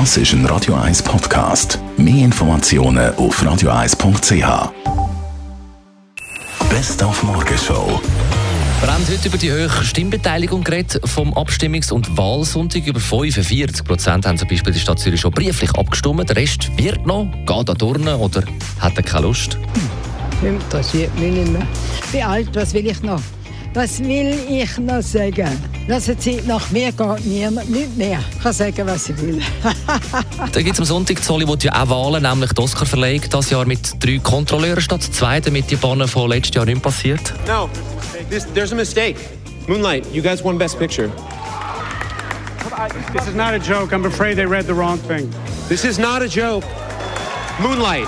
Das ist ein Radio 1 Podcast. Mehr Informationen auf radio1.ch. Best auf Morgenshow. Wir haben heute über die hohe Stimmbeteiligung geredet vom Abstimmungs- und Wahlsonntag. Über 45 Prozent haben zum Beispiel die Stadt Zürich schon brieflich abgestimmt. Der Rest wird noch, geht an Turnen oder hat er keine Lust. Interessiert mich nicht mehr. Wie alt, was will ich noch? Was will ich noch sagen? Lassen Sie, nach mir geht niemand nicht mehr. Ich kann sagen, was ich will. Dann gibt es am Sonntag in Hollywood ja auch Wahlen, nämlich die Oscar-Verleihung. Das Jahr mit drei Kontrolleuren statt zwei, damit die Bahnen von letztes Jahr nicht passiert. No, this, there's a mistake. Moonlight, you guys won Best Picture. This is not a joke. I'm afraid they read the wrong thing. This is not a joke. Moonlight,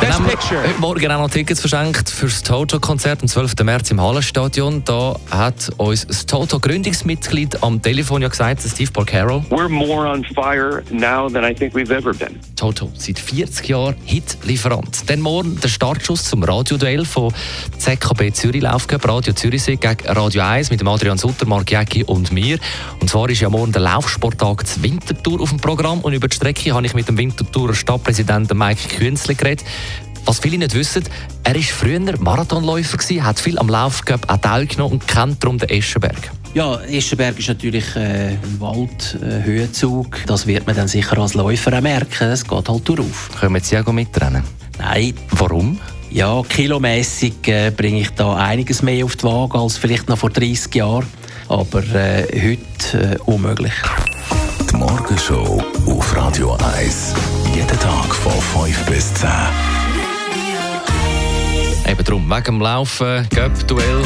Best haben wir Picture. heute Morgen auch noch Tickets verschenkt für das Toto-Konzert am 12. März im Hallenstadion. Da hat uns das Toto-Gründungsmitglied am Telefon ja gesagt, Steve Porcaro. We're more on fire now than I think we've ever been. Toto, seit 40 Jahren Hitlieferant. Dann morgen der Startschuss zum Radioduell von ZKB Zürich Laufcup, Radio Zürichsee gegen Radio 1 mit dem Adrian Sutter, Mark Jäcki und mir. Und zwar ist ja morgen der Laufsporttag zur Wintertour auf dem Programm und über die Strecke habe ich mit dem Winterthurer Stadtpräsidenten Mike Künzle geredet. Was viele nicht wissen, er war früher Marathonläufer, gewesen, hat viel am Laufcup auch teilgenommen und kennt darum den Eschenberg. Ja, Eschenberg ist natürlich äh, ein Waldhöhenzug. das wird man dann sicher als Läufer auch merken. Es geht halt darauf. Können Sie auch mitrennen? Nein, Warum? ja, kilomässig äh, bringe ich da einiges mehr auf die Waage als vielleicht noch vor 30 Jahren. Aber äh, heute äh, unmöglich. Die Morgenshow auf Radio 1. Jeden Tag von 5 bis 10. Wegen dem Laufen, Göpp-Duell,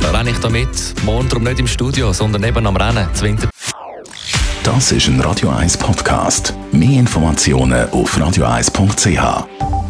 da renne ich da mit. Morgen drum nicht im Studio, sondern eben am Rennen, zu Winter. Das ist ein Radio 1 Podcast. Mehr Informationen auf radio1.ch.